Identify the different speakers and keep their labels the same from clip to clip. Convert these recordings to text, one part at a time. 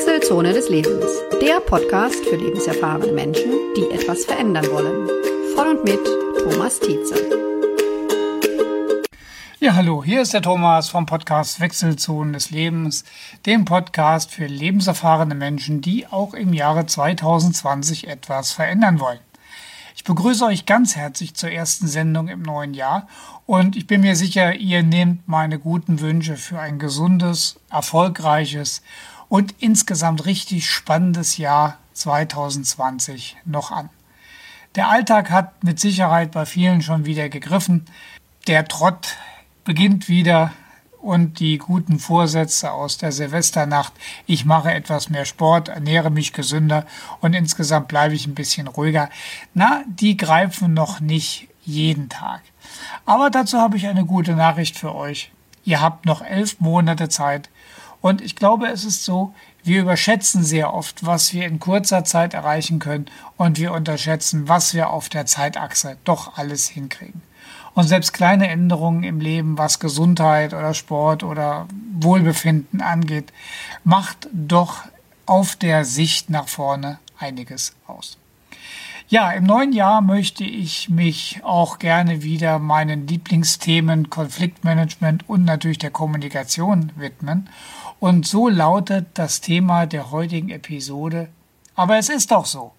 Speaker 1: Wechselzone des Lebens, der Podcast für lebenserfahrene Menschen, die etwas verändern wollen. Von und mit Thomas Tietze.
Speaker 2: Ja, hallo, hier ist der Thomas vom Podcast Wechselzonen des Lebens, dem Podcast für lebenserfahrene Menschen, die auch im Jahre 2020 etwas verändern wollen. Ich begrüße euch ganz herzlich zur ersten Sendung im neuen Jahr und ich bin mir sicher, ihr nehmt meine guten Wünsche für ein gesundes, erfolgreiches und insgesamt richtig spannendes Jahr 2020 noch an. Der Alltag hat mit Sicherheit bei vielen schon wieder gegriffen. Der Trott beginnt wieder und die guten Vorsätze aus der Silvesternacht, ich mache etwas mehr Sport, ernähre mich gesünder und insgesamt bleibe ich ein bisschen ruhiger, na, die greifen noch nicht jeden Tag. Aber dazu habe ich eine gute Nachricht für euch. Ihr habt noch elf Monate Zeit und ich glaube, es ist so, wir überschätzen sehr oft, was wir in kurzer Zeit erreichen können und wir unterschätzen, was wir auf der Zeitachse doch alles hinkriegen. Und selbst kleine Änderungen im Leben, was Gesundheit oder Sport oder Wohlbefinden angeht, macht doch auf der Sicht nach vorne einiges aus. Ja, im neuen Jahr möchte ich mich auch gerne wieder meinen Lieblingsthemen Konfliktmanagement und natürlich der Kommunikation widmen. Und so lautet das Thema der heutigen Episode. Aber es ist doch so.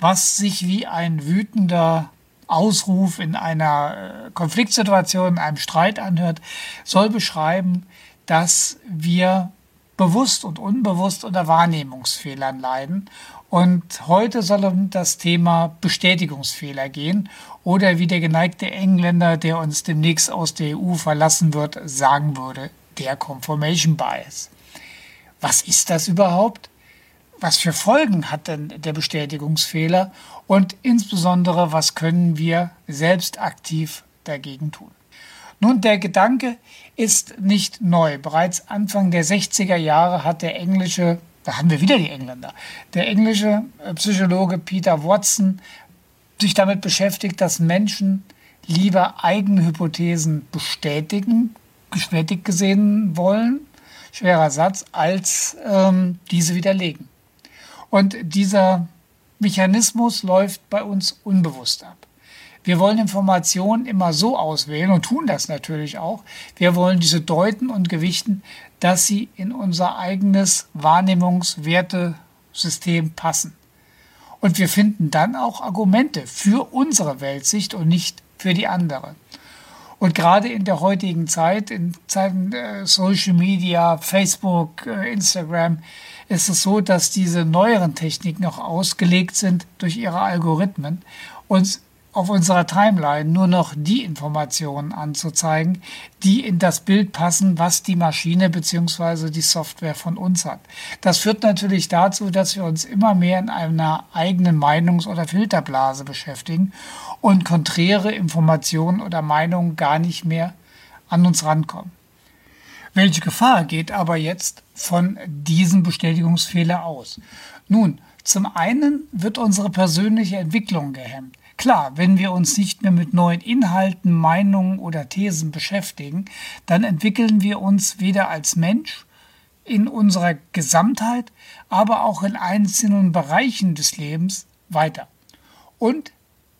Speaker 2: Was sich wie ein wütender Ausruf in einer äh, Konfliktsituation, in einem Streit anhört, soll beschreiben, dass wir bewusst und unbewusst unter Wahrnehmungsfehlern leiden. Und heute soll um das Thema Bestätigungsfehler gehen oder wie der geneigte Engländer, der uns demnächst aus der EU verlassen wird, sagen würde, der Confirmation Bias. Was ist das überhaupt? Was für Folgen hat denn der Bestätigungsfehler und insbesondere, was können wir selbst aktiv dagegen tun? Nun, der Gedanke ist nicht neu. Bereits Anfang der 60er Jahre hat der englische, da haben wir wieder die Engländer, der englische äh, Psychologe Peter Watson sich damit beschäftigt, dass Menschen lieber eigene Hypothesen bestätigen, bestätigt gesehen wollen, schwerer Satz, als ähm, diese widerlegen. Und dieser Mechanismus läuft bei uns unbewusst ab. Wir wollen Informationen immer so auswählen und tun das natürlich auch. Wir wollen diese deuten und gewichten, dass sie in unser eigenes Wahrnehmungswertesystem passen. Und wir finden dann auch Argumente für unsere Weltsicht und nicht für die andere. Und gerade in der heutigen Zeit, in Zeiten äh, Social Media, Facebook, äh, Instagram, ist es so, dass diese neueren Techniken noch ausgelegt sind durch ihre Algorithmen, uns auf unserer Timeline nur noch die Informationen anzuzeigen, die in das Bild passen, was die Maschine bzw. die Software von uns hat. Das führt natürlich dazu, dass wir uns immer mehr in einer eigenen Meinungs- oder Filterblase beschäftigen und konträre Informationen oder Meinungen gar nicht mehr an uns rankommen. Welche Gefahr geht aber jetzt von diesem Bestätigungsfehler aus? Nun, zum einen wird unsere persönliche Entwicklung gehemmt. Klar, wenn wir uns nicht mehr mit neuen Inhalten, Meinungen oder Thesen beschäftigen, dann entwickeln wir uns weder als Mensch in unserer Gesamtheit, aber auch in einzelnen Bereichen des Lebens weiter. Und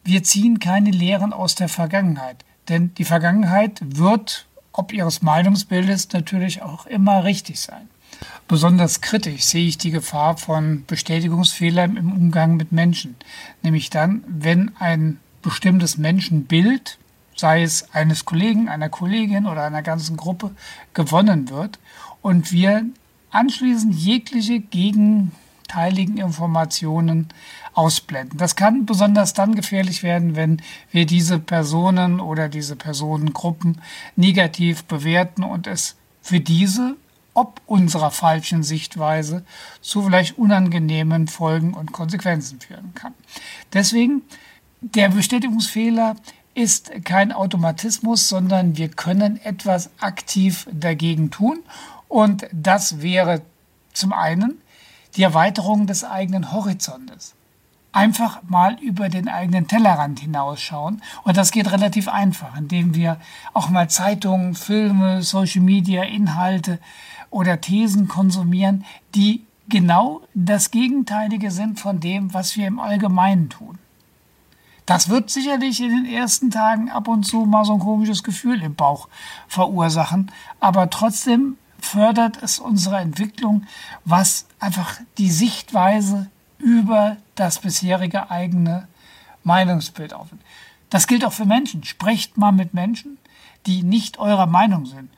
Speaker 2: wir ziehen keine Lehren aus der Vergangenheit, denn die Vergangenheit wird ob ihres Meinungsbildes natürlich auch immer richtig sein. Besonders kritisch sehe ich die Gefahr von Bestätigungsfehlern im Umgang mit Menschen, nämlich dann, wenn ein bestimmtes Menschenbild, sei es eines Kollegen, einer Kollegin oder einer ganzen Gruppe, gewonnen wird und wir anschließend jegliche gegenteiligen Informationen ausblenden. Das kann besonders dann gefährlich werden, wenn wir diese Personen oder diese Personengruppen negativ bewerten und es für diese ob unserer falschen Sichtweise zu vielleicht unangenehmen Folgen und Konsequenzen führen kann. Deswegen, der Bestätigungsfehler ist kein Automatismus, sondern wir können etwas aktiv dagegen tun. Und das wäre zum einen die Erweiterung des eigenen Horizontes einfach mal über den eigenen Tellerrand hinausschauen. Und das geht relativ einfach, indem wir auch mal Zeitungen, Filme, Social Media, Inhalte oder Thesen konsumieren, die genau das Gegenteilige sind von dem, was wir im Allgemeinen tun. Das wird sicherlich in den ersten Tagen ab und zu mal so ein komisches Gefühl im Bauch verursachen, aber trotzdem fördert es unsere Entwicklung, was einfach die Sichtweise über das bisherige eigene Meinungsbild aufnimmt. Das gilt auch für Menschen. Sprecht mal mit Menschen, die nicht eurer Meinung sind.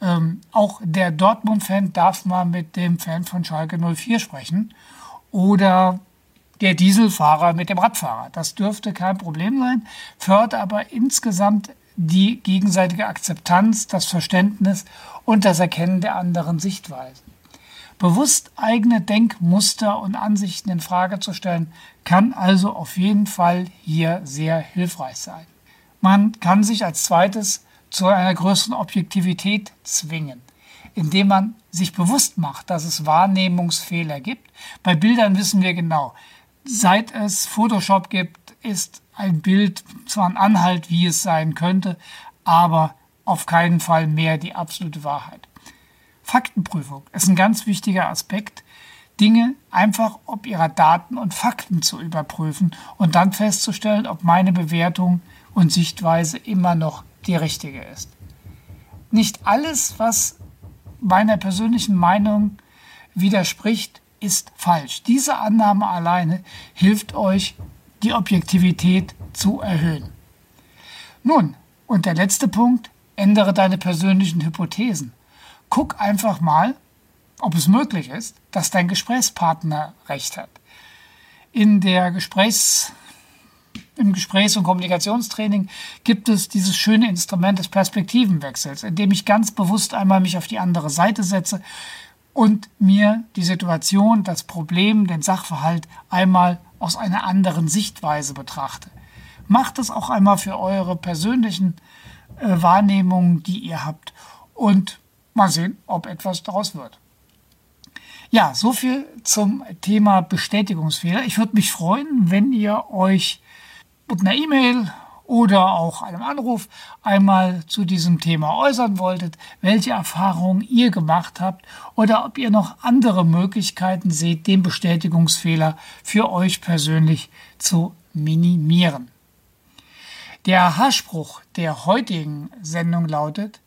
Speaker 2: Ähm, auch der Dortmund-Fan darf mal mit dem Fan von Schalke 04 sprechen. Oder der Dieselfahrer mit dem Radfahrer. Das dürfte kein Problem sein, fördert aber insgesamt die gegenseitige Akzeptanz, das Verständnis und das Erkennen der anderen Sichtweisen. Bewusst eigene Denkmuster und Ansichten in Frage zu stellen, kann also auf jeden Fall hier sehr hilfreich sein. Man kann sich als zweites zu einer größeren Objektivität zwingen, indem man sich bewusst macht, dass es Wahrnehmungsfehler gibt. Bei Bildern wissen wir genau, seit es Photoshop gibt, ist ein Bild zwar ein Anhalt, wie es sein könnte, aber auf keinen Fall mehr die absolute Wahrheit. Faktenprüfung ist ein ganz wichtiger Aspekt, Dinge einfach ob ihrer Daten und Fakten zu überprüfen und dann festzustellen, ob meine Bewertung und Sichtweise immer noch die richtige ist. Nicht alles, was meiner persönlichen Meinung widerspricht, ist falsch. Diese Annahme alleine hilft euch, die Objektivität zu erhöhen. Nun, und der letzte Punkt, ändere deine persönlichen Hypothesen. Guck einfach mal, ob es möglich ist, dass dein Gesprächspartner recht hat. In der Gesprächs im Gesprächs- und Kommunikationstraining gibt es dieses schöne Instrument des Perspektivenwechsels, in dem ich ganz bewusst einmal mich auf die andere Seite setze und mir die Situation, das Problem, den Sachverhalt einmal aus einer anderen Sichtweise betrachte. Macht es auch einmal für eure persönlichen äh, Wahrnehmungen, die ihr habt und mal sehen, ob etwas daraus wird. Ja, so viel zum Thema Bestätigungsfehler. Ich würde mich freuen, wenn ihr euch mit einer E-Mail oder auch einem Anruf einmal zu diesem Thema äußern wolltet, welche Erfahrungen ihr gemacht habt oder ob ihr noch andere Möglichkeiten seht, den Bestätigungsfehler für euch persönlich zu minimieren. Der Haarspruch der heutigen Sendung lautet,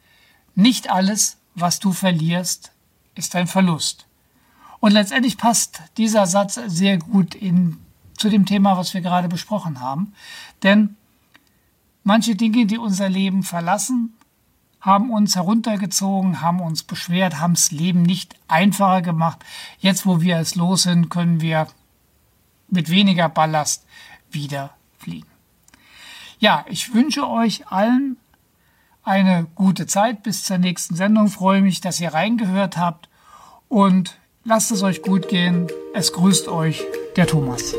Speaker 2: nicht alles, was du verlierst, ist ein Verlust. Und letztendlich passt dieser Satz sehr gut in zu dem Thema, was wir gerade besprochen haben. Denn manche Dinge, die unser Leben verlassen, haben uns heruntergezogen, haben uns beschwert, haben das Leben nicht einfacher gemacht. Jetzt, wo wir es los sind, können wir mit weniger Ballast wieder fliegen. Ja, ich wünsche euch allen eine gute Zeit bis zur nächsten Sendung. Freue mich, dass ihr reingehört habt und lasst es euch gut gehen. Es grüßt euch der Thomas.